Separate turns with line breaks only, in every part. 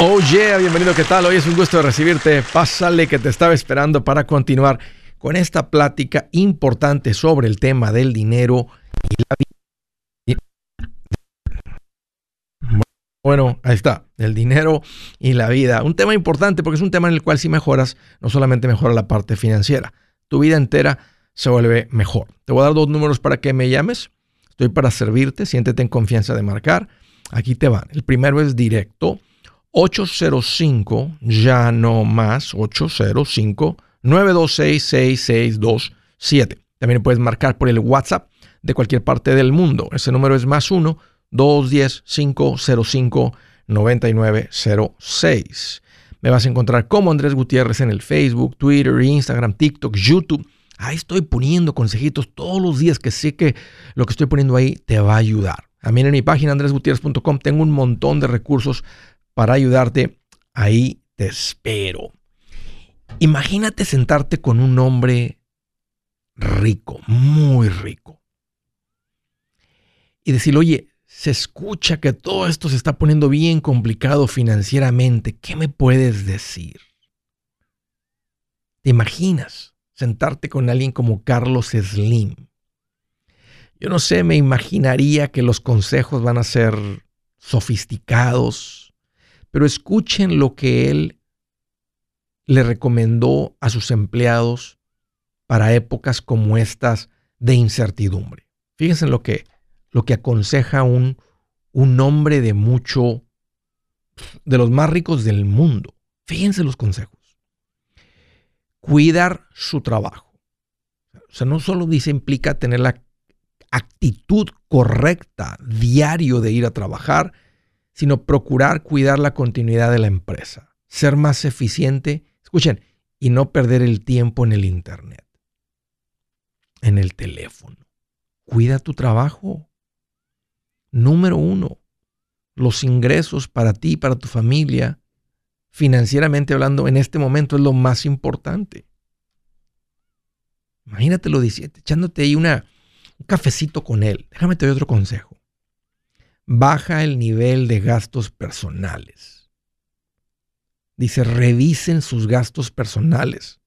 Oh yeah, bienvenido, ¿qué tal? Hoy es un gusto recibirte. Pásale que te estaba esperando para continuar con esta plática importante sobre el tema del dinero y la vida. Bueno, ahí está, el dinero y la vida. Un tema importante porque es un tema en el cual si mejoras, no solamente mejora la parte financiera, tu vida entera se vuelve mejor. Te voy a dar dos números para que me llames. Estoy para servirte, siéntete en confianza de marcar. Aquí te van. El primero es directo 805, ya no más, 805 926 6627. También puedes marcar por el WhatsApp de cualquier parte del mundo. Ese número es más 1 210 505 9906. Me vas a encontrar como Andrés Gutiérrez en el Facebook, Twitter, Instagram, TikTok, YouTube. Ahí estoy poniendo consejitos todos los días que sé que lo que estoy poniendo ahí te va a ayudar. También en mi página andresgutierrez.com tengo un montón de recursos para ayudarte. Ahí te espero. Imagínate sentarte con un hombre rico, muy rico. Y decirle, oye, se escucha que todo esto se está poniendo bien complicado financieramente. ¿Qué me puedes decir? ¿Te imaginas sentarte con alguien como Carlos Slim? Yo no sé, me imaginaría que los consejos van a ser sofisticados, pero escuchen lo que él le recomendó a sus empleados para épocas como estas de incertidumbre. Fíjense en lo que, lo que aconseja un, un hombre de mucho, de los más ricos del mundo. Fíjense los consejos. Cuidar su trabajo. O sea, no solo dice implica tener la actitud correcta diario de ir a trabajar, sino procurar cuidar la continuidad de la empresa, ser más eficiente, escuchen, y no perder el tiempo en el Internet, en el teléfono. Cuida tu trabajo. Número uno, los ingresos para ti, para tu familia, financieramente hablando, en este momento es lo más importante. Imagínate lo dice, echándote ahí una, un cafecito con él. Déjame te doy otro consejo baja el nivel de gastos personales. Dice, revisen sus gastos personales.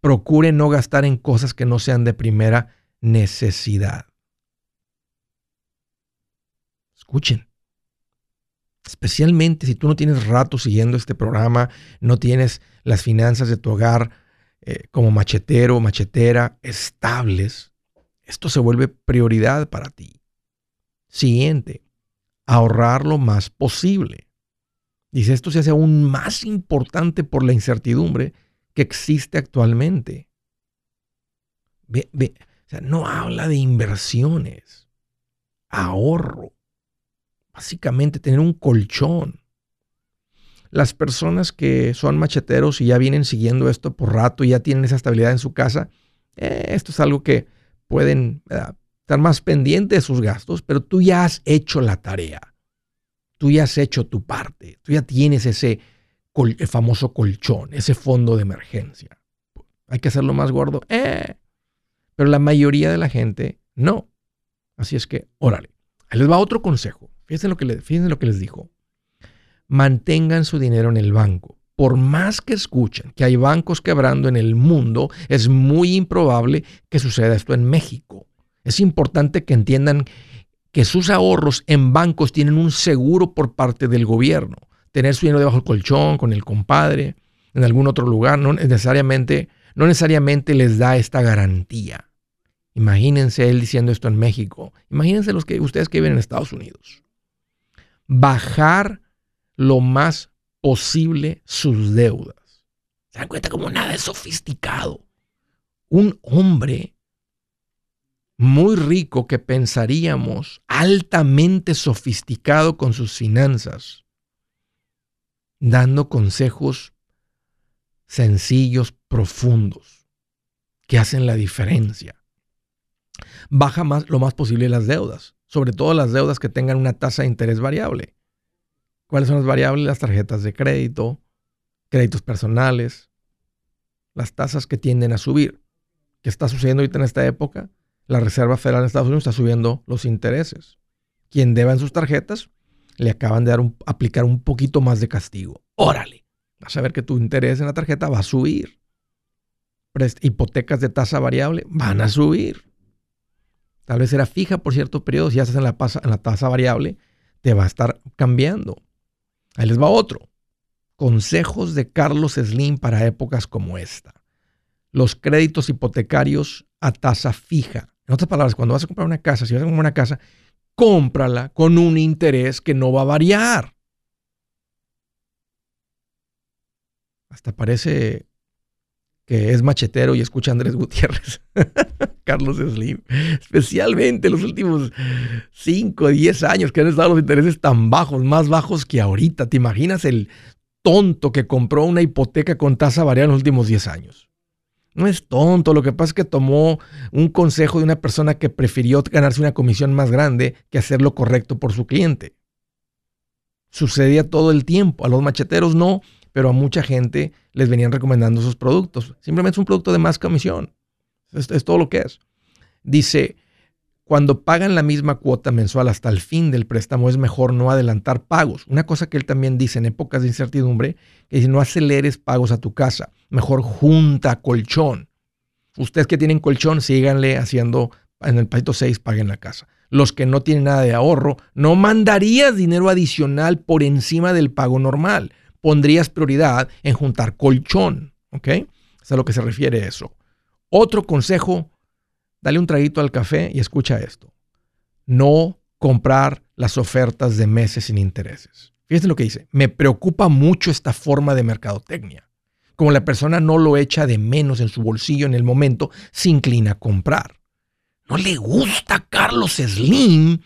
Procuren no gastar en cosas que no sean de primera necesidad. Escuchen. Especialmente si tú no tienes rato siguiendo este programa, no tienes las finanzas de tu hogar eh, como machetero o machetera estables, esto se vuelve prioridad para ti. Siguiente, ahorrar lo más posible. Dice, esto se hace aún más importante por la incertidumbre que existe actualmente. Ve, ve, o sea, no habla de inversiones, ahorro. Básicamente tener un colchón. Las personas que son macheteros y ya vienen siguiendo esto por rato y ya tienen esa estabilidad en su casa, eh, esto es algo que pueden estar más pendiente de sus gastos, pero tú ya has hecho la tarea. Tú ya has hecho tu parte. Tú ya tienes ese famoso colchón, ese fondo de emergencia. Hay que hacerlo más gordo. Eh. Pero la mayoría de la gente no. Así es que, órale. Les va otro consejo. Fíjense lo que, le, fíjense lo que les dijo. Mantengan su dinero en el banco. Por más que escuchen que hay bancos quebrando en el mundo, es muy improbable que suceda esto en México. Es importante que entiendan que sus ahorros en bancos tienen un seguro por parte del gobierno. Tener su dinero debajo del colchón, con el compadre, en algún otro lugar, no necesariamente, no necesariamente les da esta garantía. Imagínense él diciendo esto en México. Imagínense los que, ustedes que viven en Estados Unidos. Bajar lo más posible sus deudas. Se dan cuenta como nada es sofisticado. Un hombre muy rico que pensaríamos altamente sofisticado con sus finanzas, dando consejos sencillos, profundos, que hacen la diferencia. Baja más, lo más posible las deudas, sobre todo las deudas que tengan una tasa de interés variable. ¿Cuáles son las variables? Las tarjetas de crédito, créditos personales, las tasas que tienden a subir. ¿Qué está sucediendo ahorita en esta época? La Reserva Federal de Estados Unidos está subiendo los intereses. Quien deba en sus tarjetas le acaban de dar aplicar un poquito más de castigo. órale, vas a ver que tu interés en la tarjeta va a subir. hipotecas de tasa variable van a subir. Tal vez era fija por cierto periodo, si ya estás en la, en la tasa variable, te va a estar cambiando. Ahí les va otro. Consejos de Carlos Slim para épocas como esta. Los créditos hipotecarios a tasa fija. En otras palabras, cuando vas a comprar una casa, si vas a comprar una casa, cómprala con un interés que no va a variar. Hasta parece que es machetero y escucha a Andrés Gutiérrez, Carlos Slim, especialmente los últimos 5 o 10 años que han estado los intereses tan bajos, más bajos que ahorita. ¿Te imaginas el tonto que compró una hipoteca con tasa variable en los últimos 10 años? No es tonto, lo que pasa es que tomó un consejo de una persona que prefirió ganarse una comisión más grande que hacer lo correcto por su cliente. Sucedía todo el tiempo, a los macheteros no, pero a mucha gente les venían recomendando esos productos. Simplemente es un producto de más comisión. Es, es todo lo que es. Dice, cuando pagan la misma cuota mensual hasta el fin del préstamo, es mejor no adelantar pagos. Una cosa que él también dice en épocas de incertidumbre, que dice no aceleres pagos a tu casa, mejor junta colchón. Ustedes que tienen colchón, síganle haciendo en el pasito 6, paguen la casa. Los que no tienen nada de ahorro, no mandarías dinero adicional por encima del pago normal. Pondrías prioridad en juntar colchón. ¿Ok? Es a lo que se refiere eso. Otro consejo dale un traguito al café y escucha esto. No comprar las ofertas de meses sin intereses. Fíjense lo que dice. Me preocupa mucho esta forma de mercadotecnia. Como la persona no lo echa de menos en su bolsillo en el momento, se inclina a comprar. No le gusta a Carlos Slim.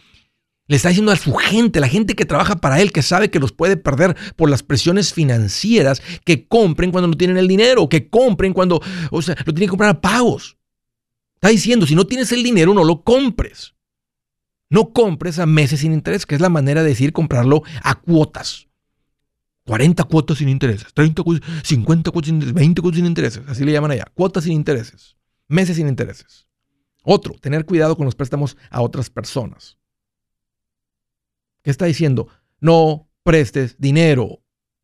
Le está diciendo a su gente, la gente que trabaja para él, que sabe que los puede perder por las presiones financieras, que compren cuando no tienen el dinero, que compren cuando, o sea, lo tienen que comprar a pagos. Está diciendo, si no tienes el dinero, no lo compres. No compres a meses sin interés, que es la manera de decir comprarlo a cuotas. 40 cuotas sin intereses, 30 cuotas, 50 cuotas sin intereses, 20 cuotas sin intereses, así le llaman allá. Cuotas sin intereses, meses sin intereses. Otro, tener cuidado con los préstamos a otras personas. ¿Qué está diciendo? No prestes dinero.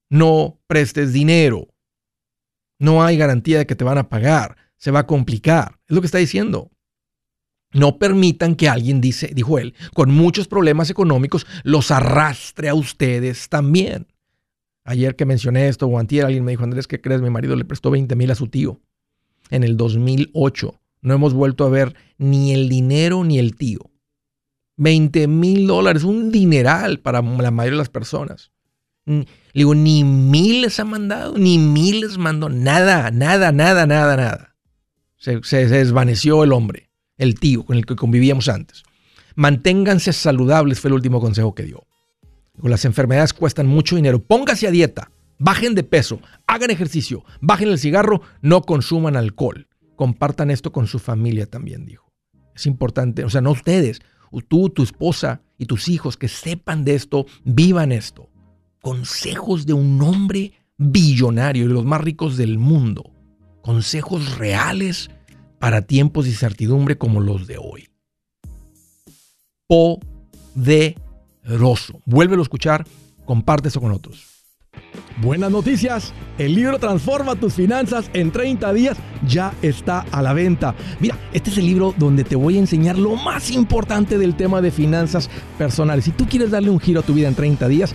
No prestes dinero. No hay garantía de que te van a pagar se va a complicar. Es lo que está diciendo. No permitan que alguien, dice, dijo él, con muchos problemas económicos, los arrastre a ustedes también. Ayer que mencioné esto, o antier, alguien me dijo, Andrés, ¿qué crees? Mi marido le prestó 20 mil a su tío en el 2008. No hemos vuelto a ver ni el dinero ni el tío. 20 mil dólares, un dineral para la mayoría de las personas. Le digo, ni miles ha mandado, ni miles mandó, nada, nada, nada, nada, nada. Se, desvaneció el hombre, el tío con el que convivíamos antes. Manténganse saludables, fue el último consejo que dio. Las enfermedades cuestan mucho dinero. Póngase a dieta, bajen de peso, hagan ejercicio, bajen el cigarro, no consuman alcohol. Compartan esto con su familia también, dijo. Es importante, o sea, no ustedes, tú, tu esposa y tus hijos que sepan de esto, vivan esto. Consejos de un hombre billonario, de los más ricos del mundo consejos reales para tiempos de incertidumbre como los de hoy. Poderoso. Vuélvelo a escuchar, comparte eso con otros.
Buenas noticias, el libro Transforma tus finanzas en 30 días ya está a la venta. Mira, este es el libro donde te voy a enseñar lo más importante del tema de finanzas personales. Si tú quieres darle un giro a tu vida en 30 días,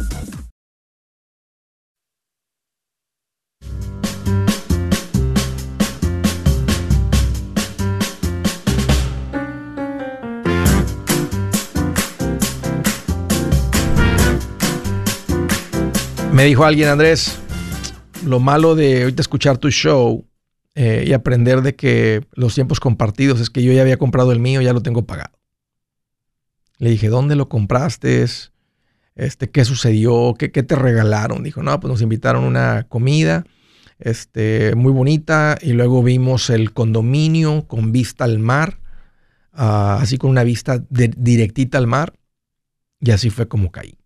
Me dijo alguien, Andrés, lo malo de ahorita escuchar tu show eh, y aprender de que los tiempos compartidos es que yo ya había comprado el mío, ya lo tengo pagado. Le dije, ¿dónde lo compraste? Este, ¿Qué sucedió? ¿Qué, ¿Qué, te regalaron? Dijo, no, pues nos invitaron una comida este, muy bonita y luego vimos el condominio con vista al mar, uh, así con una vista directita al mar y así fue como caí.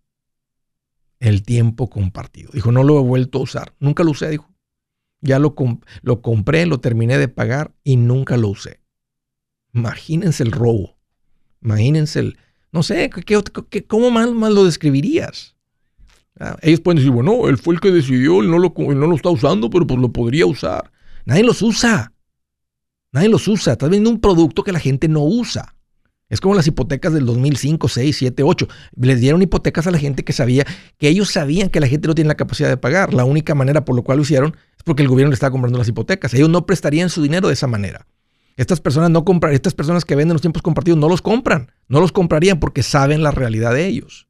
El tiempo compartido. Dijo, no lo he vuelto a usar. Nunca lo usé, dijo. Ya lo, lo compré, lo terminé de pagar y nunca lo usé. Imagínense el robo. Imagínense el, no sé, ¿qué, cómo más, más, lo describirías? Ah, ellos pueden decir, bueno, él fue el que decidió, él no, lo, él no lo está usando, pero pues lo podría usar. Nadie los usa. Nadie los usa. Estás vendiendo un producto que la gente no usa. Es como las hipotecas del 2005, 6, 7, 8. Les dieron hipotecas a la gente que sabía, que ellos sabían que la gente no tiene la capacidad de pagar. La única manera por la cual lo hicieron es porque el gobierno le estaba comprando las hipotecas. Ellos no prestarían su dinero de esa manera. Estas personas no compran, estas personas que venden los tiempos compartidos no los compran, no los comprarían porque saben la realidad de ellos.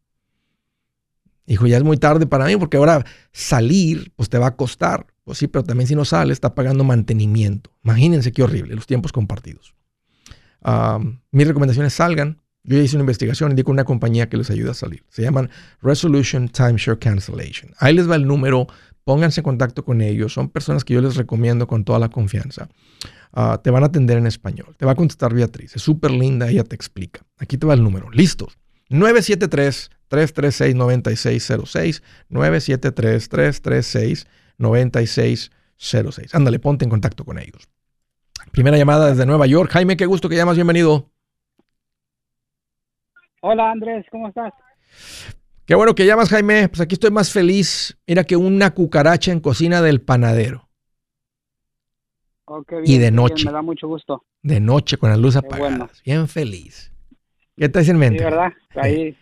Dijo, ya es muy tarde para mí porque ahora salir pues te va a costar. Pues sí, pero también si no sale está pagando mantenimiento. Imagínense qué horrible, los tiempos compartidos. Mis recomendaciones salgan. Yo ya hice una investigación y di con una compañía que les ayuda a salir. Se llaman Resolution Timeshare Cancellation. Ahí les va el número, pónganse en contacto con ellos. Son personas que yo les recomiendo con toda la confianza. Uh, te van a atender en español. Te va a contestar Beatriz. Es súper linda, ella te explica. Aquí te va el número. ¿Listos? 973-336-9606. 973-336-9606. Ándale, ponte en contacto con ellos. Primera llamada desde Nueva York. Jaime, qué gusto que llamas. Bienvenido.
Hola Andrés, ¿cómo estás?
Qué bueno que llamas, Jaime. Pues aquí estoy más feliz. Mira que una cucaracha en cocina del panadero.
Oh, bien,
y de noche.
Bien, me da mucho gusto.
De noche con las luces apagadas. Bueno. Bien feliz. ¿Qué te en mente?
Sí, ¿verdad? Ahí.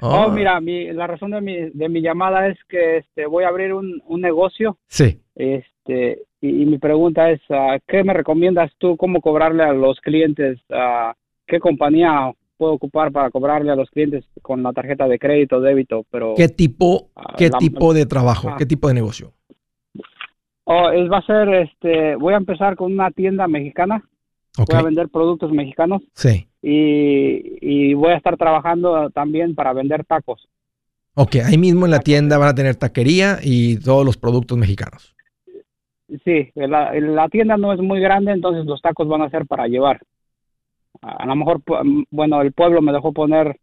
Oh, oh mira, mi, la razón de mi, de mi llamada es que este, voy a abrir un, un negocio.
Sí.
Este, y, y mi pregunta es, uh, ¿qué me recomiendas tú cómo cobrarle a los clientes? Uh, ¿Qué compañía puedo ocupar para cobrarle a los clientes con la tarjeta de crédito, débito? Pero,
¿Qué tipo, uh, qué la, tipo de trabajo? ¿Qué tipo de negocio?
Oh, es, va a ser, este, voy a empezar con una tienda mexicana.
Okay.
Voy a vender productos mexicanos.
Sí.
Y, y, voy a estar trabajando también para vender tacos.
Ok, ahí mismo en la tienda van a tener taquería y todos los productos mexicanos.
Sí, la, la tienda no es muy grande, entonces los tacos van a ser para llevar. A lo mejor, bueno, el pueblo me dejó poner,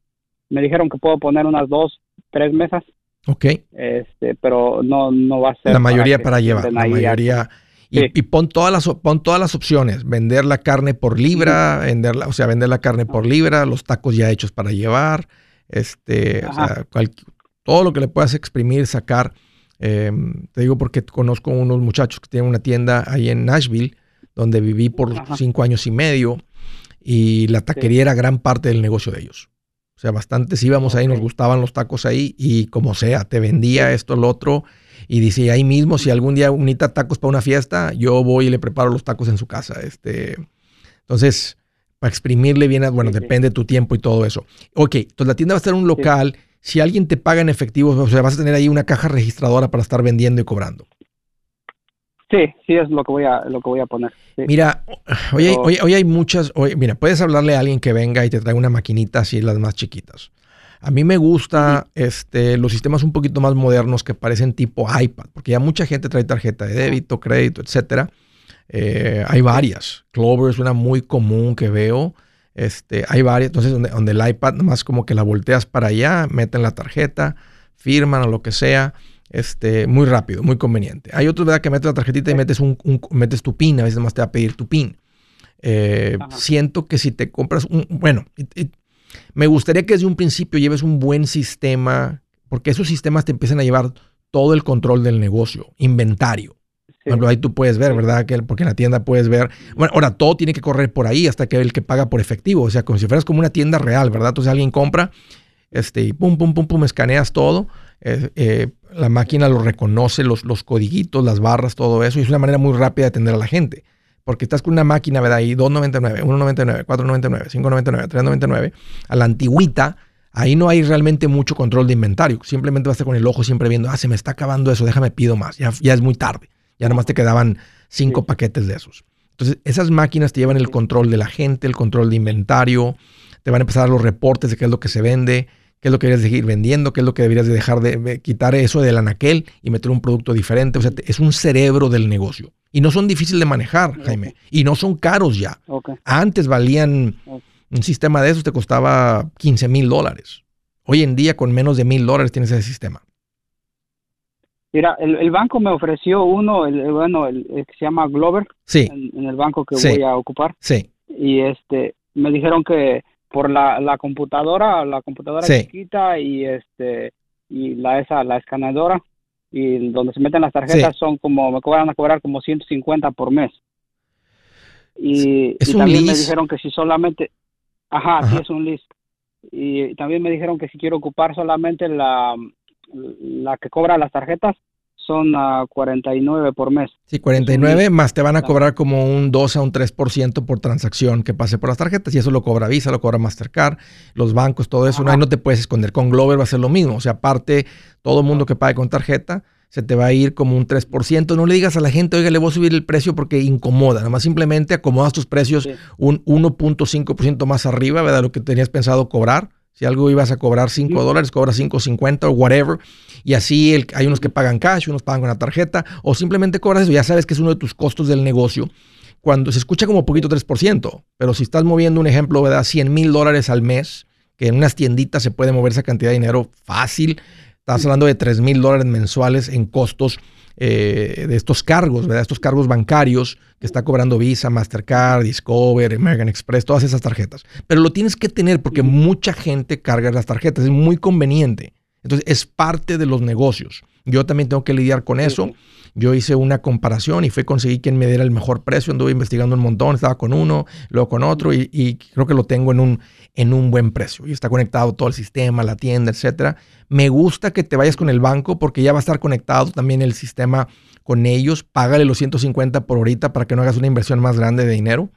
me dijeron que puedo poner unas dos, tres mesas.
Ok.
Este, pero no, no va a ser.
La mayoría para, para llevar, la mayoría. Y, sí. y, pon, todas las, pon todas las opciones. Vender la carne por libra, sí. venderla, o sea, vender la carne por libra, los tacos ya hechos para llevar, este, o sea, cual, todo lo que le puedas exprimir, sacar. Eh, te digo porque conozco unos muchachos que tienen una tienda ahí en Nashville, donde viví por Ajá. cinco años y medio, y la taquería sí. era gran parte del negocio de ellos. O sea, bastantes íbamos okay. ahí, nos gustaban los tacos ahí y como sea, te vendía esto, lo otro. Y dice, ahí mismo, si algún día unita tacos para una fiesta, yo voy y le preparo los tacos en su casa. Este, entonces, para exprimirle bien, bueno, sí, depende de tu tiempo y todo eso. Ok, entonces la tienda va a en un local. Si alguien te paga en efectivo, o sea, vas a tener ahí una caja registradora para estar vendiendo y cobrando.
Sí, sí es lo que voy a, lo que voy a poner.
Mira, hoy hay, hoy, hay muchas, hoy, mira, puedes hablarle a alguien que venga y te traiga una maquinita así, las más chiquitas. A mí me gusta este, los sistemas un poquito más modernos que parecen tipo iPad, porque ya mucha gente trae tarjeta de débito, crédito, etcétera. Eh, hay varias. Clover es una muy común que veo. Este, hay varias. Entonces, donde, donde el iPad nomás como que la volteas para allá, meten la tarjeta, firman o lo que sea. Este, muy rápido, muy conveniente. Hay otros, ¿verdad? Que metes la tarjetita y metes, un, metes tu PIN. A veces más te va a pedir tu PIN. Eh, siento que si te compras un, bueno, me gustaría que desde un principio lleves un buen sistema, porque esos sistemas te empiezan a llevar todo el control del negocio, inventario. Ahí tú puedes ver, ¿verdad? Que, porque en la tienda puedes ver. Bueno, ahora todo tiene que correr por ahí hasta que el que paga por efectivo. O sea, como si fueras como una tienda real, ¿verdad? Entonces alguien compra este, y pum, pum, pum, pum, escaneas todo. Eh, eh, la máquina lo reconoce, los, los codiguitos, las barras, todo eso. Y es una manera muy rápida de atender a la gente porque estás con una máquina, ¿verdad? Y 2.99, 1.99, 4.99, 5.99, 3.99, a la antigüita, ahí no hay realmente mucho control de inventario. Simplemente vas a estar con el ojo siempre viendo, ah, se me está acabando eso, déjame pido más. Ya, ya es muy tarde. Ya nomás te quedaban cinco paquetes de esos. Entonces, esas máquinas te llevan el control de la gente, el control de inventario, te van a empezar los reportes de qué es lo que se vende, qué es lo que deberías seguir vendiendo, qué es lo que deberías de dejar de, quitar eso del anaquel y meter un producto diferente. O sea, es un cerebro del negocio. Y no son difíciles de manejar, Jaime. Y no son caros ya. Antes valían, un sistema de esos te costaba 15 mil dólares. Hoy en día con menos de mil dólares tienes ese sistema.
Mira, el, banco me ofreció uno, el, bueno, el, que se llama Glover.
Sí.
En, el banco que voy a ocupar.
Sí.
Y este, me dijeron que por la, la computadora, la computadora chiquita y este y la esa la escaneadora y donde se meten las tarjetas son como me cobran a cobrar como 150 por mes. Y, también me dijeron que si solamente ajá, sí es un list. Y también me dijeron que si quiero ocupar solamente la la que cobra las tarjetas son a 49 por mes.
Sí, 49 más te van a cobrar como un 2 a un 3% por transacción que pase por las tarjetas y eso lo cobra Visa, lo cobra Mastercard, los bancos, todo eso. No, ahí no te puedes esconder. Con Glover va a ser lo mismo. O sea, aparte, todo el mundo que pague con tarjeta se te va a ir como un 3%. No le digas a la gente, oiga, le voy a subir el precio porque incomoda. Nada más simplemente acomodas tus precios un 1.5% más arriba, ¿verdad? Lo que tenías pensado cobrar si algo ibas a cobrar 5 dólares, cobra 5.50 o whatever. Y así el, hay unos que pagan cash, unos pagan con la tarjeta, o simplemente cobras eso. Ya sabes que es uno de tus costos del negocio. Cuando se escucha como poquito 3%, pero si estás moviendo un ejemplo, ¿verdad? 100 mil dólares al mes, que en unas tienditas se puede mover esa cantidad de dinero fácil. Estás hablando de 3 mil dólares mensuales en costos eh, de estos cargos, ¿verdad? Estos cargos bancarios que está cobrando Visa, Mastercard, Discover, American Express, todas esas tarjetas. Pero lo tienes que tener porque mucha gente carga las tarjetas, es muy conveniente. Entonces es parte de los negocios. Yo también tengo que lidiar con eso. Yo hice una comparación y fue conseguir quien me diera el mejor precio. Anduve investigando un montón, estaba con uno, luego con otro y, y, creo que lo tengo en un, en un buen precio. Y está conectado todo el sistema, la tienda, etcétera. Me gusta que te vayas con el banco porque ya va a estar conectado también el sistema con ellos. Págale los 150 por ahorita para que no hagas una inversión más grande de dinero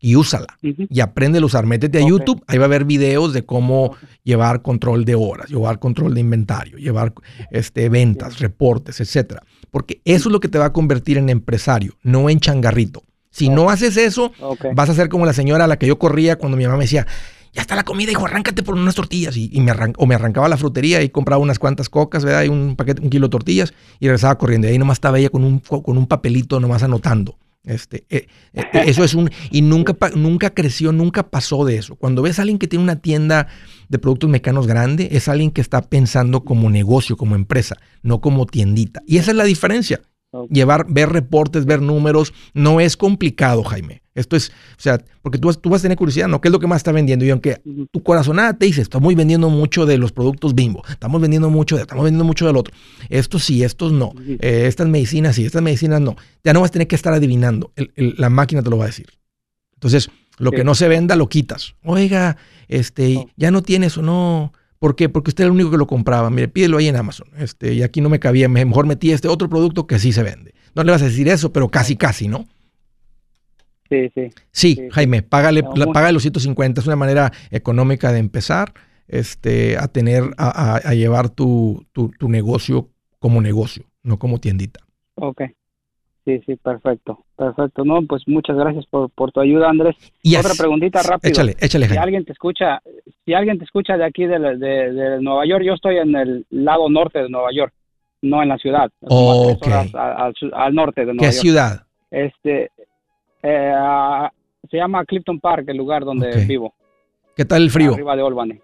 y úsala. Y aprende a usar. Métete a YouTube, ahí va a haber videos de cómo llevar control de horas, llevar control de inventario, llevar este, ventas, reportes, etcétera. Porque eso es lo que te va a convertir en empresario, no en changarrito. Si no haces eso, vas a ser como la señora a la que yo corría cuando mi mamá me decía, ya está la comida, hijo, arráncate por unas tortillas. Y, me o me arrancaba a la frutería y compraba unas cuantas cocas, ¿verdad? Y un paquete, un kilo de tortillas y regresaba corriendo. Y ahí nomás estaba ella con un, con un papelito nomás anotando. Este, eh, eh, eso es un... Y nunca, nunca creció, nunca pasó de eso. Cuando ves a alguien que tiene una tienda de productos mexicanos grande, es alguien que está pensando como negocio, como empresa, no como tiendita. Y esa es la diferencia. Llevar, ver reportes, ver números, no es complicado, Jaime. Esto es, o sea, porque tú, tú vas a tener curiosidad, ¿no? ¿Qué es lo que más está vendiendo? Y aunque tu corazonada te dice, estamos vendiendo mucho de los productos bimbo, estamos vendiendo mucho de, estamos vendiendo mucho del otro. Estos sí, estos no. Eh, estas medicinas sí, estas medicinas no. Ya no vas a tener que estar adivinando. la máquina te lo va a decir. Entonces, lo que no se venda, lo quitas. Oiga, este, ya no tienes o no. ¿Por qué? Porque usted era el único que lo compraba. Mire, pídelo ahí en Amazon. Este, y aquí no me cabía. Mejor metí este otro producto que sí se vende. No le vas a decir eso, pero casi, casi, ¿no?
Sí, sí.
Sí, Jaime, págale, los 150. Es una manera económica de empezar este, a tener, a, llevar tu, tu, negocio como negocio, no como tiendita.
Ok. sí, sí, perfecto, perfecto. No, pues muchas gracias por, por tu ayuda, Andrés.
Yes.
Otra preguntita rápido.
Échale, échale,
Si
Jaime.
alguien te escucha, si alguien te escucha de aquí de, de, de Nueva York, yo estoy en el lado norte de Nueva York, no en la ciudad. como a tres
Ok.
horas a- al, norte de Nueva
¿Qué
York.
ciudad?
Este, eh, se llama Clifton Park, el lugar donde vivo.
¿Qué tal el frío?
Arriba de Albany.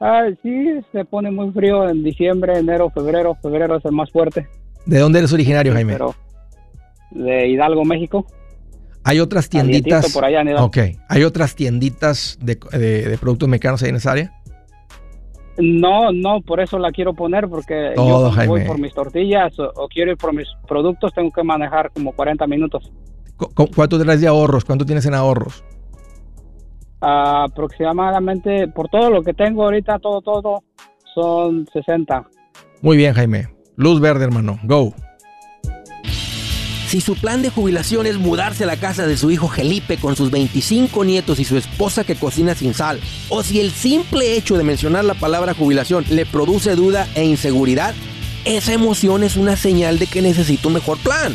Ah, sí, se pone muy frío en diciembre, enero, febrero. Febrero es el más fuerte.
¿De dónde eres originario, Jaime?
Pero de Hidalgo, México.
Hay otras tienditas.
por allá en.
Ok. ¿Hay otras tienditas de, de- de productos mexicanos ahí en esa área?
No, no, por eso la quiero poner, porque
Todo,
yo voy por mis tortillas o, o quiero ir por mis productos, tengo que manejar como 40 minutos.
Cu- cu- ¿Cuánto traes de ahorros? ¿Cuánto tienes en ahorros?
Ah, aproximadamente, por todo lo que tengo ahorita, todo, todo, son 60.
Muy bien, Jaime. Luz verde, hermano. Go.
Si su plan de jubilación es mudarse a la casa de su hijo Felipe con sus 25 nietos y su esposa que cocina sin sal, o si el simple hecho de mencionar la palabra jubilación le produce duda e inseguridad, esa emoción es una señal de que necesita un mejor plan.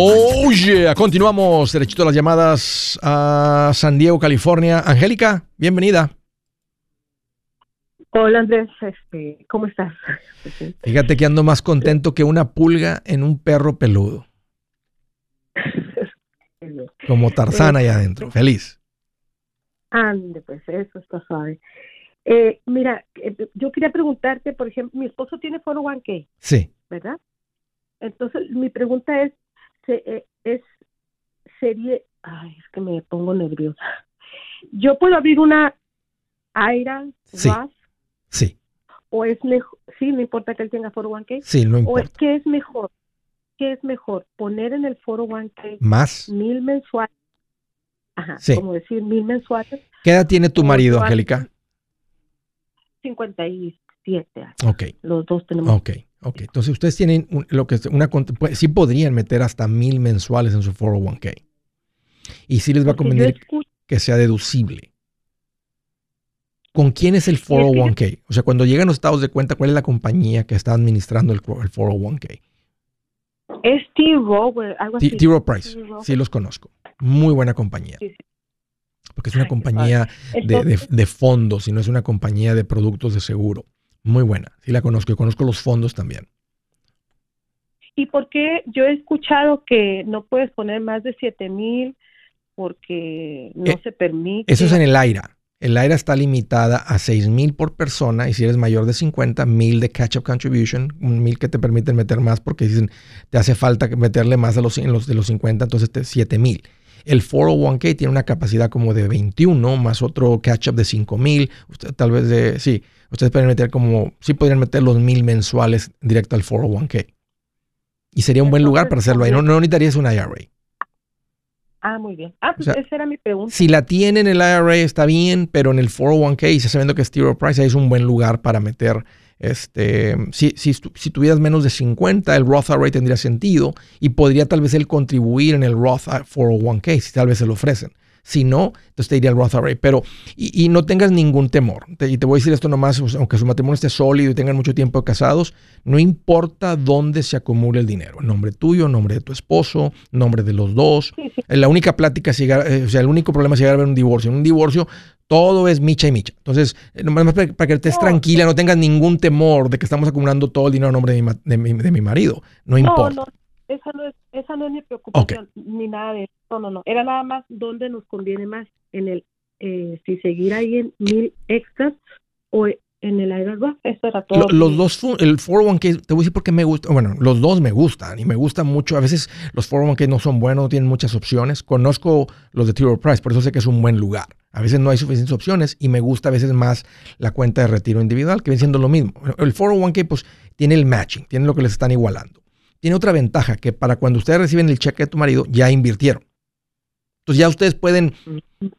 Oh, yeah. Continuamos. Derechito a las llamadas a San Diego, California. Angélica, bienvenida.
Hola Andrés, este, ¿cómo estás?
Fíjate que ando más contento que una pulga en un perro peludo. Como Tarzán allá adentro. Feliz.
Ande, pues eso está suave. Eh, mira, eh, yo quería preguntarte, por ejemplo, mi esposo tiene 401k,
Sí.
¿verdad? Entonces, mi pregunta es, se- eh, es, sería, ay, es que me pongo nerviosa. ¿Yo puedo abrir una IRA,
Sí. Sí.
o es mejor, sí, no importa que él tenga 401k,
Sí, no
o es,
importa.
¿qué es mejor? ¿Qué es mejor? ¿Poner en el 401k
Más.
mil mensuales. Ajá,
Sí.
como decir mil mensuales,
¿Qué edad tiene tu marido, Angélica?
57 años.
Ok.
Los dos tenemos.
Ok, ok. Entonces ustedes tienen un- lo que es una pues, sí podrían meter hasta mil mensuales en su 401k. Y sí les va a convenir que sea deducible. ¿Con quién es el
que yo-
401k? O sea, cuando llegan los estados de cuenta, ¿cuál es la compañía que está administrando el, el 401k?
Es
T
así.
T. Rowe Price.
T. Rowe.
Sí, los conozco. Muy buena compañía.
Sí, sí.
Porque es una compañía de, de fondos y no es una compañía de productos de seguro. Muy buena. Sí la conozco conozco los fondos también.
¿Y por qué yo he escuchado que no puedes poner más de 7 mil porque no
Eh,
se permite?
Eso es en el AIRA. El AIRA está limitada a 6 mil por persona y si eres mayor de 50, mil de catch-up contribution, un mil que te permiten meter más porque dicen te hace falta meterle más de los, en los, de los 50, entonces te, 7 mil. El 401k tiene una capacidad como de 21 más otro catch-up de 5 mil. Tal vez de, sí, ustedes pueden meter como, sí podrían meter los mil mensuales directo al 401k. Y sería un buen lugar para hacerlo ahí. No, no necesitarías un IRA.
Ah, muy bien. Ah, pues
O sea,
esa era mi pregunta.
Si la tiene en el IRA está bien, pero en el 401k, y sabiendo que es Zero Price, ahí es un buen lugar para meter. Este, si, si, si tuvieras menos de 50, el Roth IRA tendría sentido y podría tal vez él contribuir en el Roth 401k, si tal vez se lo ofrecen. Si no, entonces te iría al Roth IRA. Pero, y, y no tengas ningún temor. Te- y te voy a decir esto nomás, sea, aunque su matrimonio esté sólido y tengan mucho tiempo de casados, no importa dónde se acumule el dinero. El nombre tuyo, el nombre de tu esposo, nombre de los dos.
Sí.
La única plática es llegar, eh, o sea, el único problema es llegar a ver un divorcio. En un divorcio, Todo es micha y micha. Entonces, eh, nomás para, para que estés
No.
tranquila, no tengas ningún temor de que estamos acumulando todo el dinero a nombre de mi, de mi, de mi marido. No
No,
importa.
no, esa no es, esa no es mi preocupación, ni nada de eso. No, no, no. Era nada más dónde nos conviene más en el, eh, si seguir ahí en mil extras o en el Roth. Eso era todo.
Lo- los dos, el 401k, te voy a decir por qué me gusta. Bueno, los dos me gustan y me gustan mucho. A veces los 401k no son buenos, no tienen muchas opciones. Conozco los de T. Rowe Price, por eso sé que es un buen lugar. A veces no hay suficientes opciones y me gusta a veces más la cuenta de retiro individual, que viene siendo lo mismo. El 401k, pues, tiene el matching, tiene lo que les están igualando. Tiene otra ventaja, que para cuando ustedes reciben el cheque de tu marido, ya invirtieron. Entonces ya ustedes pueden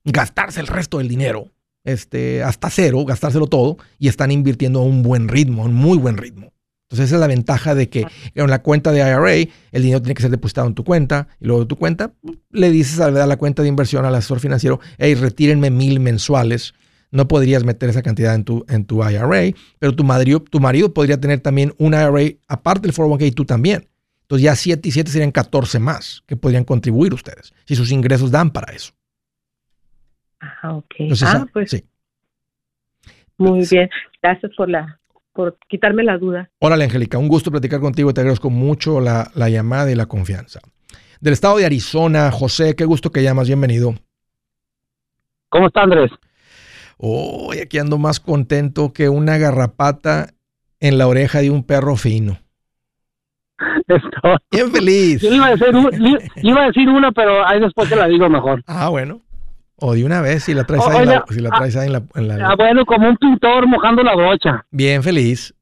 gastarse el resto del dinero este, hasta cero, gastárselo todo, y están invirtiendo a un buen ritmo, a un muy buen ritmo. Entonces esa es la ventaja de que en la cuenta de IRA el dinero tiene que ser depositado en tu cuenta y luego de tu cuenta le dices a la cuenta de inversión al asesor financiero, hey, retírenme mil mensuales. No podrías meter esa cantidad en tu, en tu IRA, pero tu marido, tu marido podría tener también un IRA aparte del 401k y tú también. Entonces ya 7 y 7 serían 14 más que podrían contribuir ustedes, si sus ingresos dan para eso.
Ah, ok.
Entonces,
ah,
esa-
pues
sí.
muy bien. Gracias por la, por quitarme la duda.
Órale, Angélica, un gusto platicar contigo. Te agradezco mucho la, la llamada y la confianza. Del estado de Arizona, José, qué gusto que llamas. Bienvenido.
¿Cómo está Andrés?
Hoy aquí ando más contento que una garrapata en la oreja de un perro fino. Bien feliz.
Yo iba a decir, iba a decir una, pero ahí después te la digo mejor.
Ah, bueno. O de una vez, si la traes
O-
ahí, en la, si la traes ahí en la, en la-
Ah, bueno, como un pintor mojando la brocha.
Bien feliz.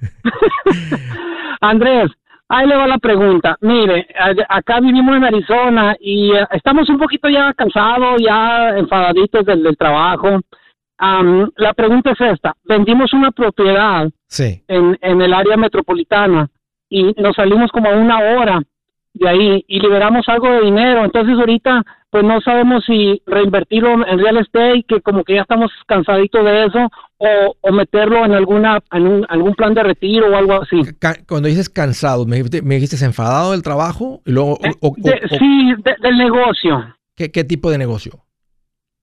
Andrés, ahí le va la pregunta. Mire, acá vivimos en Arizona y eh, estamos un poquito ya cansados, ya enfadaditos del, del trabajo. Am, la pregunta es esta. Vendimos una propiedad
Sí.
en, en el área metropolitana y nos salimos como a una hora de ahí y liberamos algo de dinero. Entonces ahorita pues no sabemos si reinvertirlo en real estate, que como que ya estamos cansaditos de eso, o, o meterlo en alguna en un- algún plan de retiro o algo así.
Cuando dices cansado, me dijiste, me dijiste enfadado del trabajo y luego, o- o- o-
De-
o-
sí, de- del negocio.
¿qué, qué tipo de negocio?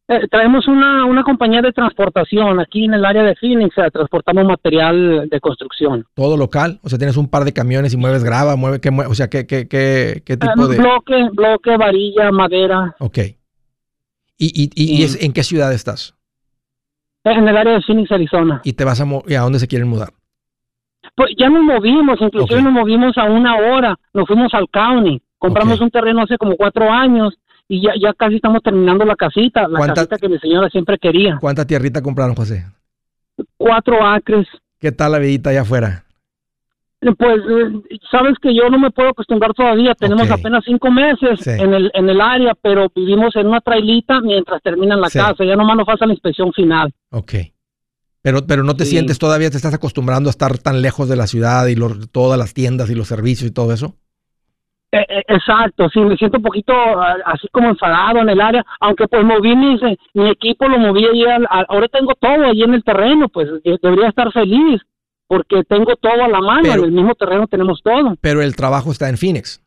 Eh, traemos una, una compañía de transportación aquí en el área de Phoenix, eh, transportamos material de construcción.
¿Todo local? O sea, tienes un par de camiones y mueves grava, mueve, ¿qué mue- o sea, ¿qué, qué, qué, qué
Eh,
tipo de...?
bloque, bloque, varilla, madera,
Ok. ¿Y, y, y- es- en qué ciudad estás?
en el área de Phoenix, Arizona.
¿Y te vas a, mo- y a dónde se quieren mudar?
Pues ya nos movimos, inclusive
Ok.
nos movimos a una hora, nos fuimos al county, compramos un terreno hace como cuatro años y ya, ya casi estamos terminando la casita, la
¿Cuánta-
casita que mi señora siempre quería.
¿Cuánta tierrita compraron, José?
Cuatro acres.
¿Qué tal la vidita allá afuera?
Pues eh, sabes que yo no me puedo acostumbrar todavía, tenemos apenas cinco meses
Sí.
en, el, en el área, pero vivimos en una trailita mientras terminan la
Sí.
casa, ya nomás nos falta la inspección final.
Ok. Pero, pero no te
Sí.
sientes todavía, te estás acostumbrando a estar tan lejos de la ciudad y los- todas las tiendas y los servicios y todo eso.
Eh, eh, exacto, sí, me siento un poquito ah, así como enfadado en el área, aunque pues moví eh, mi equipo, lo moví ahí, al- al- ahora tengo todo ahí en el terreno, pues eh, debería estar feliz, porque tengo todo a la mano,
Pero-
en el mismo terreno tenemos todo.
Pero el trabajo está en Phoenix.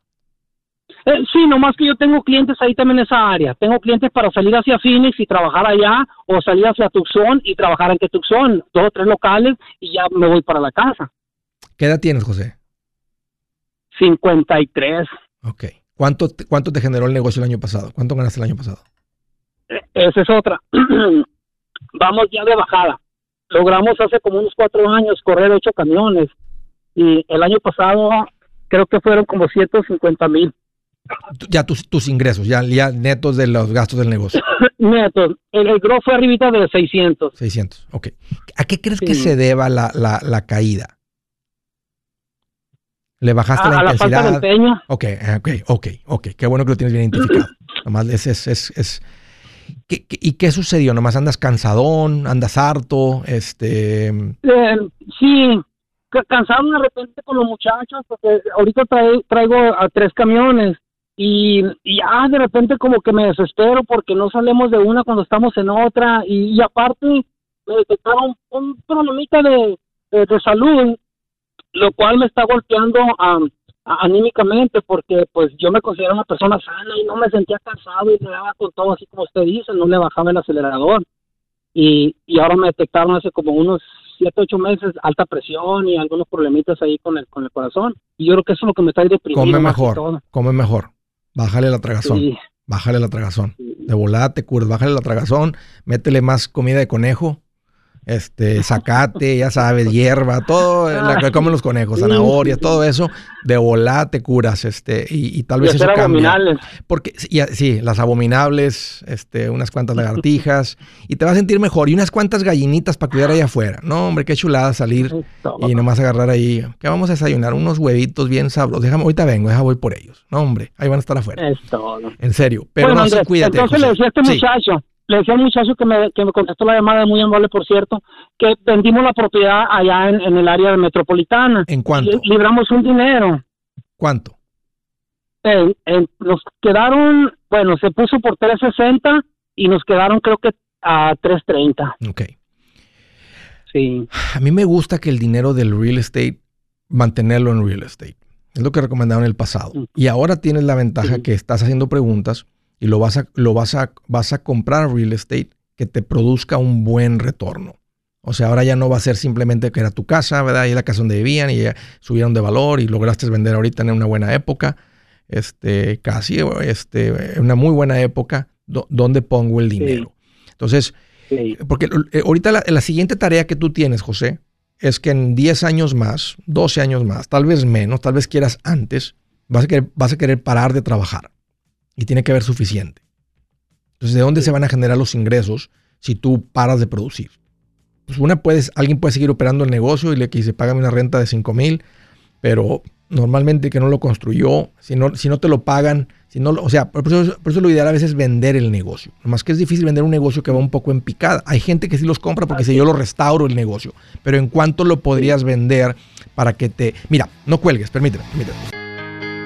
Eh, sí, nomás que yo tengo clientes ahí también en esa área, tengo clientes para salir hacia Phoenix y trabajar allá, o salir hacia Tucson y trabajar en Tucson, dos o tres locales y ya me voy para la casa.
¿Qué edad tienes, José?
53.
Ok. ¿Cuánto, ¿Cuánto te generó el negocio el año pasado? ¿Cuánto ganaste el año pasado?
Eh, Esa es otra. Vamos ya de bajada. Logramos hace como unos cuatro años correr ocho camiones y el año pasado creo que fueron como 150 mil
Ya tus, tus ingresos, ya, ya netos de los gastos del negocio.
netos. El, el gross fue arribita de 600.
600. Ok. ¿A qué crees que se deba la, la, la caída? ¿Le bajaste
A,
la
a la falta de
intensidad?
empeño.
Ok, eh, ok, ok, ok. Qué bueno que lo tienes bien identificado. Nomás es, es, es, es- ¿Qué- qué- ¿Y qué sucedió? ¿Nomás andas cansadón? ¿Andas harto? Este...
Eh, sí, ca- cansado de repente con los muchachos porque ahorita trae- traigo a tres camiones y, y ya de repente como que me desespero porque no salimos de una cuando estamos en otra y, y aparte me detectaron un problemita de, de, de salud lo cual me está golpeando a- anímicamente porque pues yo me considero una persona sana y no me sentía cansado y le daba con todo así como usted dice, no le bajaba el acelerador y, y ahora me detectaron hace como unos siete, ocho meses alta presión y algunos problemitas ahí con el, con el corazón. Y yo creo que eso es lo que me está deprimiendo.
Come mejor, come mejor. Bájale la tragazón.
Sí.
Bájale la tragazón. De volada te curas, bájale la tragazón, métele más comida de conejo, este, zacate, ya sabes, hierba, todo la que comen los conejos, zanahorias, todo eso, de volada te curas, este, y, y tal
Y
vez eso cambia.
abdominales.
Porque, y- sí, las abominables, este, unas cuantas lagartijas, y te vas a sentir mejor, y unas cuantas gallinitas para cuidar allá afuera. No, hombre, qué chulada salir y nomás agarrar ahí. ¿Qué vamos a desayunar? Unos huevitos bien sabrosos. Déjame, ahorita vengo, deja voy por ellos. No, hombre, ahí van a estar afuera.
Es todo.
En serio. Pero
Bueno,
no, sí,
Andrés,
cuídate.
entonces le decía a este
Sí.
muchacho, le decía al muchacho que me, que me contestó la llamada, muy amable por cierto, que vendimos la propiedad allá en, en el área metropolitana.
¿En cuánto?
Y libramos un dinero.
¿Cuánto?
Eh, eh, nos quedaron, bueno, se puso por 360 y nos quedaron creo que a 330.
Ok.
Sí.
A mí me gusta que el dinero del real estate, mantenerlo en real estate. Es lo que recomendaron en el pasado. Y ahora tienes la ventaja que estás haciendo preguntas y lo vas a, lo vas a, vas a comprar real estate que te produzca un buen retorno. O sea, ahora ya no va a ser simplemente que era tu casa, ¿verdad? Y la casa donde vivían y ya subieron de valor y lograste vender ahorita en una buena época. Este, casi, este, en una muy buena época, do- ¿dónde pongo el dinero? Entonces, porque eh, ahorita la, la siguiente tarea que tú tienes, José, es que en 10 años más, 12 años más, tal vez menos, tal vez quieras antes, vas a querer, vas a querer parar de trabajar. Y tiene que haber suficiente. Entonces, ¿de dónde se van a generar los ingresos si tú paras de producir? Pues una puedes, alguien puede seguir operando el negocio y le dice, págame una renta de 5 mil, pero normalmente que no lo construyó, si no, si no te lo pagan, si no, o sea, por eso, por eso lo ideal a veces es vender el negocio. Más que es difícil vender un negocio que va un poco en picada. Hay gente que sí los compra porque si yo lo restauro el negocio, pero ¿en cuánto lo podrías vender para que te... Mira, no cuelgues, permíteme, permíteme.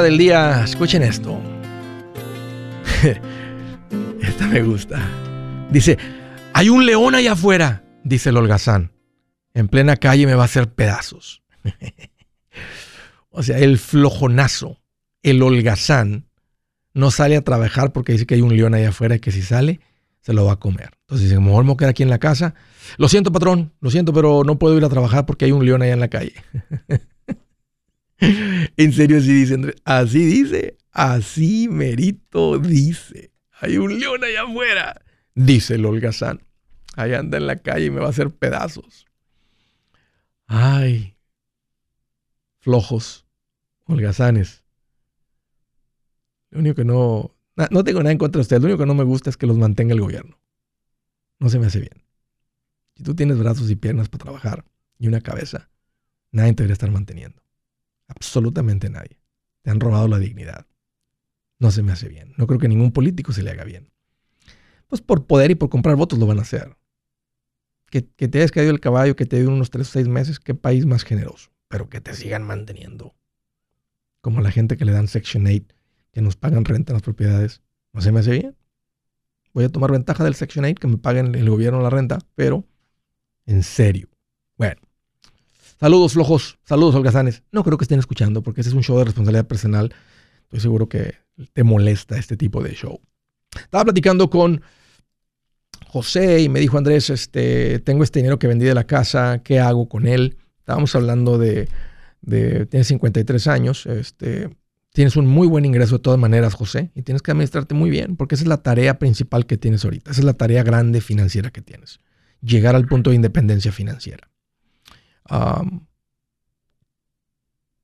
Del día, escuchen esto. Esta me gusta. Dice, hay un león allá afuera, dice el holgazán. En plena calle me va a hacer pedazos. o sea, el flojonazo, el holgazán, no sale a trabajar porque dice que hay un león allá afuera y que si sale, se lo va a comer. Entonces dice, mejor me voy a aquí en la casa. Lo siento, patrón, lo siento, pero no puedo ir a trabajar porque hay un león allá en la calle. En serio, así dice Andrés. Así dice. Así merito dice. Hay un león allá afuera. Dice el holgazán. Ahí anda en la calle y me va a hacer pedazos. Ay. Flojos. Holgazanes. Lo único que no. No tengo nada en contra de ustedes. Lo único que no me gusta es que los mantenga el gobierno. No se me hace bien. Si tú tienes brazos y piernas para trabajar y una cabeza, nadie te debería estar manteniendo. Absolutamente nadie. Te han robado la dignidad. No se me hace bien. No creo que ningún político se le haga bien. Pues por poder y por comprar votos lo van a hacer. Que, que te hayas caído el caballo, que te dio unos 3 o 6 meses, qué país más generoso. Pero que te sigan manteniendo. Como la gente que le dan Section 8, que nos pagan renta en las propiedades. No se me hace bien. Voy a tomar ventaja del Section 8, que me paguen el gobierno la renta, pero en serio. Bueno. Saludos flojos, saludos holgazanes. No creo que estén escuchando porque este es un show de responsabilidad personal. Estoy seguro que te molesta este tipo de show. Estaba platicando con José y me dijo, Andrés, este, tengo este dinero que vendí de la casa, ¿qué hago con él? Estábamos hablando de, de tienes 53 años, este, tienes un muy buen ingreso de todas maneras, José, y tienes que administrarte muy bien, porque esa es la tarea principal que tienes ahorita, esa es la tarea grande financiera que tienes, llegar al punto de independencia financiera. Um,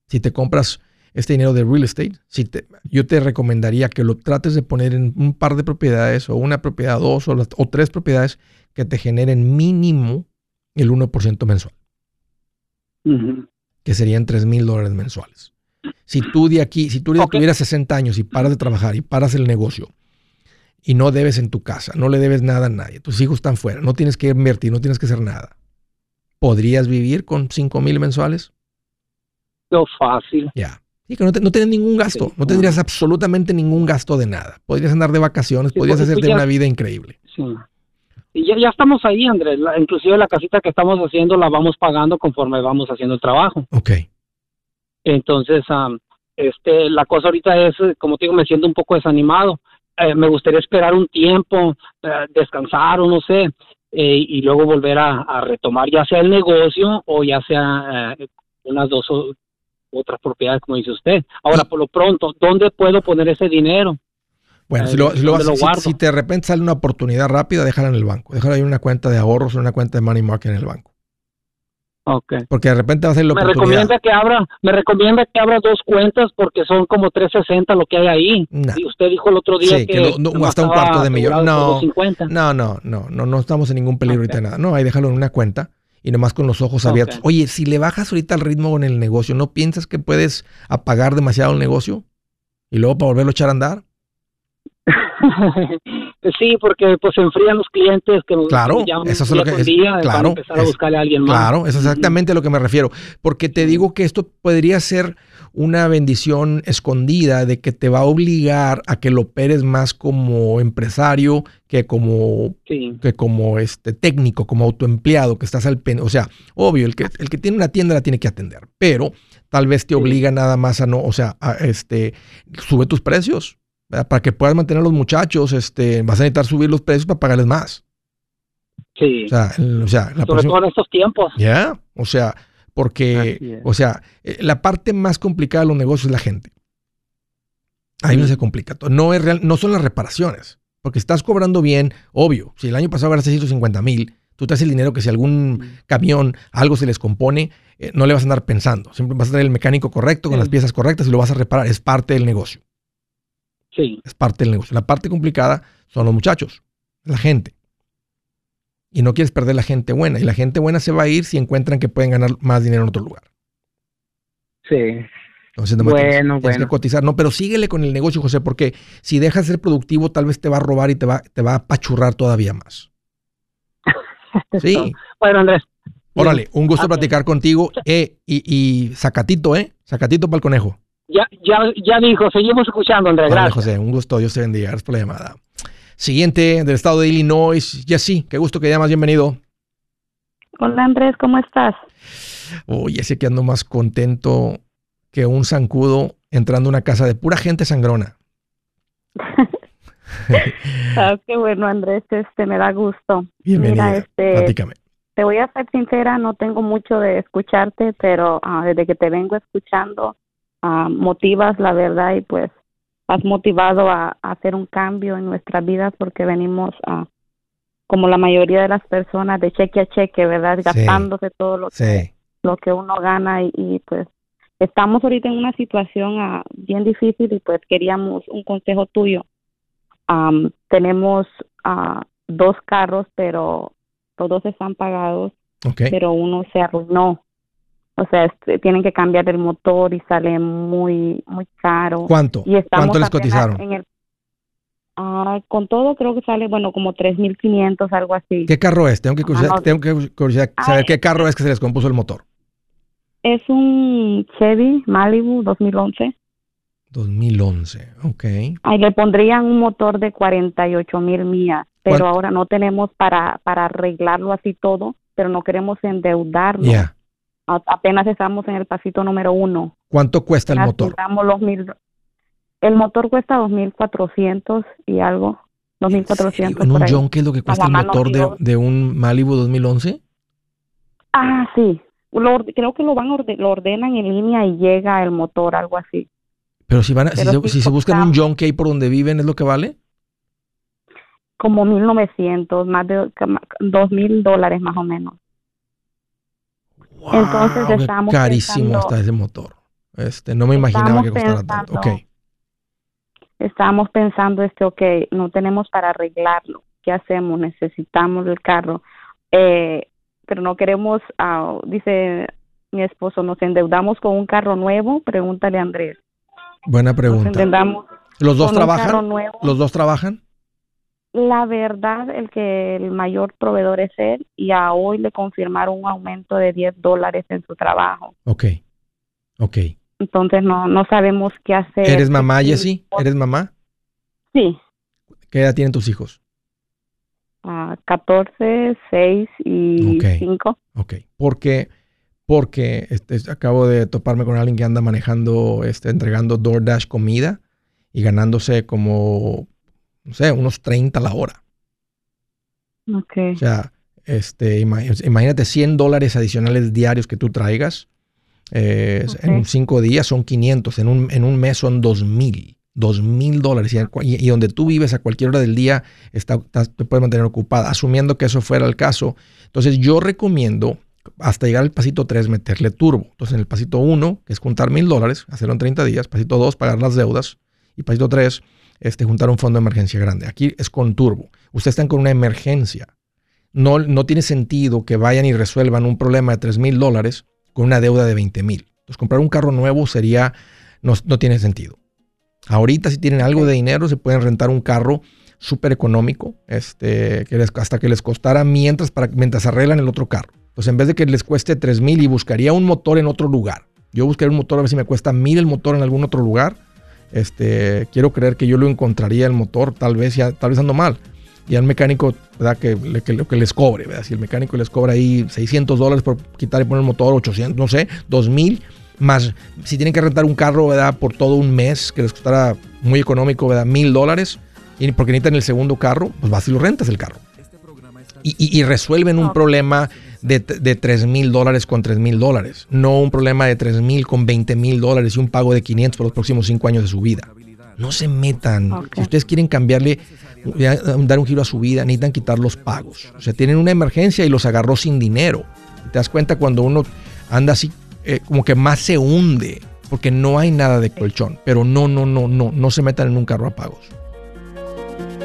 si te compras este dinero de real estate, si te, yo te recomendaría que lo trates de poner en un par de propiedades o una propiedad, dos o, las- o tres propiedades que te generen mínimo el 1% mensual, que serían 3 mil dólares mensuales. Si tú de aquí, si tú tuvieras 60 años y paras de trabajar y paras el negocio y no debes en tu casa, no le debes nada a nadie, tus hijos están fuera, no tienes que invertir, no tienes que hacer nada, ¿podrías vivir con 5 mil mensuales?
Lo fácil.
Ya. Sí, que no, te- no tienes ningún gasto,
Sí.
no tendrías absolutamente ningún gasto de nada. Podrías andar de vacaciones,
Sí,
podrías hacerte
ya-
una vida increíble.
Sí. Y ya, ya estamos ahí, Andrés. La- inclusive la casita que estamos haciendo la vamos pagando conforme vamos haciendo el trabajo.
Ok.
Entonces, am, este, la cosa ahorita es, como te digo, me siento un poco desanimado. Eh, me gustaría esperar un tiempo, eh, descansar o no sé, eh, y luego volver a, a retomar ya sea el negocio o ya sea eh, unas dos o otras propiedades, como dice usted. Ahora, por lo pronto, ¿dónde puedo poner ese dinero?
Bueno,
Eh,
si, lo, si, lo
¿dónde
vas-
lo
si- de repente sale una oportunidad rápida, déjala en el banco. Déjala ahí en una cuenta de ahorros o una cuenta de money market en el banco.
Okay.
Porque de repente va a ser la
Me
oportunidad.
recomienda que abra, me recomienda que abra dos cuentas porque son como 360 lo que hay ahí.
No.
Y usted dijo el otro día
Sí,
que,
que no- no, hasta un cuarto de millón. No.
250.
No, no, no, no, no estamos en ningún peligro
Ok.
ahorita nada. No, ahí déjalo en una cuenta y nomás con los ojos abiertos. Oye, si le bajas ahorita el ritmo en el negocio, ¿no piensas que puedes apagar demasiado el negocio? Y luego para volverlo a echar a andar.
sí, porque pues se enfrían los clientes que nos
Claro,
llaman
eso es lo que
con
es-
día, van a
claro,
empezar a buscarle a alguien más.
Claro, eso es exactamente a lo que me refiero. Porque te digo que esto podría ser una bendición escondida de que te va a obligar a que lo operes más como empresario que como
Sí,
que como este técnico, como autoempleado, que estás al pen, o sea, obvio, el que, el que tiene una tienda la tiene que atender, pero tal vez te obliga nada más a no, o sea, a, este, sube tus precios, ¿verdad? para que puedas mantener a los muchachos, este, vas a necesitar subir los precios para pagarles más.
sí.
O sea, el- o sea la
Sobre
próxima-
todo en estos tiempos.
ya, o sea, porque, o sea, eh, la parte más complicada de los negocios es la gente. Ahí no se complica. No, es real, no son las reparaciones, porque estás cobrando bien, obvio. Si el año pasado gastaste 150 mil, tú traes el dinero que si algún camión, algo se les compone, eh, no le vas a andar pensando. Siempre vas a traer el mecánico correcto, con
Sí.
las piezas correctas y lo vas a reparar. Es parte del negocio.
Sí,
Es parte del negocio. La parte complicada son los muchachos, la gente. Y no quieres perder la gente buena. Y la gente buena se va a ir si encuentran que pueden ganar más dinero en otro lugar.
sí.
Entonces, nomás tienes-
Bueno,
tienes, que
bueno.
cotizar. No, pero síguele con el negocio, José, porque si dejas de ser productivo, tal vez te va a robar y te va, te va a apachurrar todavía más. Sí.
Bueno, Andrés.
Órale, un gusto platicar contigo. Eh, y, y sacatito, ¿eh? Sacatito para el conejo.
Ya, ya, ya dijo, seguimos escuchando, Andrés. Gracias.
José, un gusto. Dios te bendiga. Gracias por la llamada. Siguiente del estado de Illinois. Jessy, qué gusto que llamas. Bienvenido.
Hola Andrés, ¿cómo estás?
Oye, ese que ando más contento que un zancudo entrando a una casa de pura gente sangrona.
Ah, qué bueno Andrés, este me da gusto.
Bienvenida.
Mira, este,
Platícame.
te voy a ser sincera, no tengo mucho de escucharte, pero ah, desde que te vengo escuchando, ah, motivas la verdad y pues has motivado a, a hacer un cambio en nuestras vidas porque venimos a como la mayoría de las personas de cheque a cheque, ¿verdad?
Sí.
Gastándose todo lo que
Sí.
lo que uno gana y, y, pues estamos ahorita en una situación ah, bien difícil y pues queríamos un consejo tuyo. Tenemos ah, dos carros, pero los dos están pagados, pero uno se arruinó. O sea, este, tienen que cambiar el motor y sale muy muy caro.
¿Cuánto?
Y
¿Cuánto les cotizaron?
En el, con todo creo que sale, bueno, como 3.500, algo así.
¿Qué carro es? Tengo que, curiosidad-
Ah, no.
tengo que curiosidad saber
Ay.
qué carro es que se les compuso el motor.
Es un Chevy Malibu 2011.
2011. Ok.
Ahí le pondrían un motor de 48 mil millas, pero
¿Cuán-
ahora no tenemos para, para arreglarlo así todo, pero no queremos endeudarnos.
Ya.
Apenas estamos en el pasito número uno.
¿Cuánto cuesta el motor?
los mil. El motor cuesta 2.400 y algo. 2.400.
¿En un. John qué es lo que cuesta el motor de,
de
un Malibu 2011?
Ah, sí. Lo creo que lo van orde- lo ordenan en línea y llega el motor, algo así.
Pero si van si,
Pero
si se buscan un. John Kay por donde viven, ¿es lo que vale?
Como 1.900, más de 2.000 dólares más o menos. Entonces
Wow,
estábamos
carísimo
pensando-
está ese motor. Este, no me imaginaba que costara tanto.
pensando-
Ok.
Estábamos pensando, este, ok, no tenemos para arreglarlo. ¿Qué hacemos? Necesitamos el carro. Eh, pero no queremos, ah, dice mi esposo, nos endeudamos con un carro nuevo. Pregúntale a Andrés.
Buena
Nos
pregunta.
endeudamos
¿Los dos trabajan? ¿Los dos trabajan?
La verdad, el que el mayor proveedor es él y a hoy le confirmaron un aumento de 10 dólares en su trabajo.
Ok. Ok.
Entonces no no sabemos qué hacer.
¿Eres mamá,
Sí,
Jessie? ¿Eres mamá?
Sí,
¿Qué edad tienen tus hijos?
ah, 14, 6 y
Ok.
5.
Ok. Porque, porque este, acabo de toparme con alguien que anda manejando, este, entregando DoorDash comida y ganándose como, no sé, unos 30 la hora.
Okay.
O sea, este, ima- imagínate 100 dólares adicionales diarios que tú traigas. eh, En
Ok.
cinco días son 500, en un, en un mes son 2000. 2000 dólares. Y, y- donde tú vives a cualquier hora del día está, estás- te puedes mantener ocupada. Asumiendo que eso fuera el caso. Entonces, yo recomiendo hasta llegar al pasito 3 meterle turbo. Entonces, en el pasito 1, que es juntar mil dólares, hacerlo en 30 días. Pasito 2, pagar las deudas. Y pasito 3, este, juntar un fondo de emergencia grande. Aquí es con turbo. Ustedes están con una emergencia. No, no tiene sentido que vayan y resuelvan un problema de 3 mil dólares con una deuda de 20 mil. Entonces, comprar un carro nuevo sería, no, no tiene sentido. Ahorita, si tienen algo de dinero, se pueden rentar un carro súper económico, este, que les- hasta que les costara mientras, para, mientras arreglan el otro carro. Entonces, en vez de que les cueste 3 mil y buscaría un motor en otro lugar. Yo buscaría un motor a ver si me cuesta mil el motor en algún otro lugar. Este, quiero creer que yo lo encontraría el motor, tal vez ya, tal vez ando mal. Y al mecánico, ¿verdad? Que, que, que les cobre, ¿verdad? Si el mecánico les cobra ahí 600 dólares por quitar y poner el motor, 800, no sé, 2000, más si tienen que rentar un carro, ¿verdad? Por todo un mes, que les costará muy económico, ¿verdad? Mil dólares, y porque necesitan el segundo carro, pues vas y lo rentas el carro. Y, y- y resuelven un problema de, de 3 mil dólares con 3 mil dólares, no un problema de 3 mil con 20 mil dólares y un pago de 500 por los próximos 5 años de su vida. No se metan. Si ustedes quieren cambiarle, ya, dar un giro a su vida, necesitan quitar los pagos. O sea, tienen una emergencia y los agarró sin dinero. Te das cuenta cuando uno anda así, eh, como que más se hunde, porque no hay nada de colchón. Pero no, no, no, no, no se metan en un carro a pagos.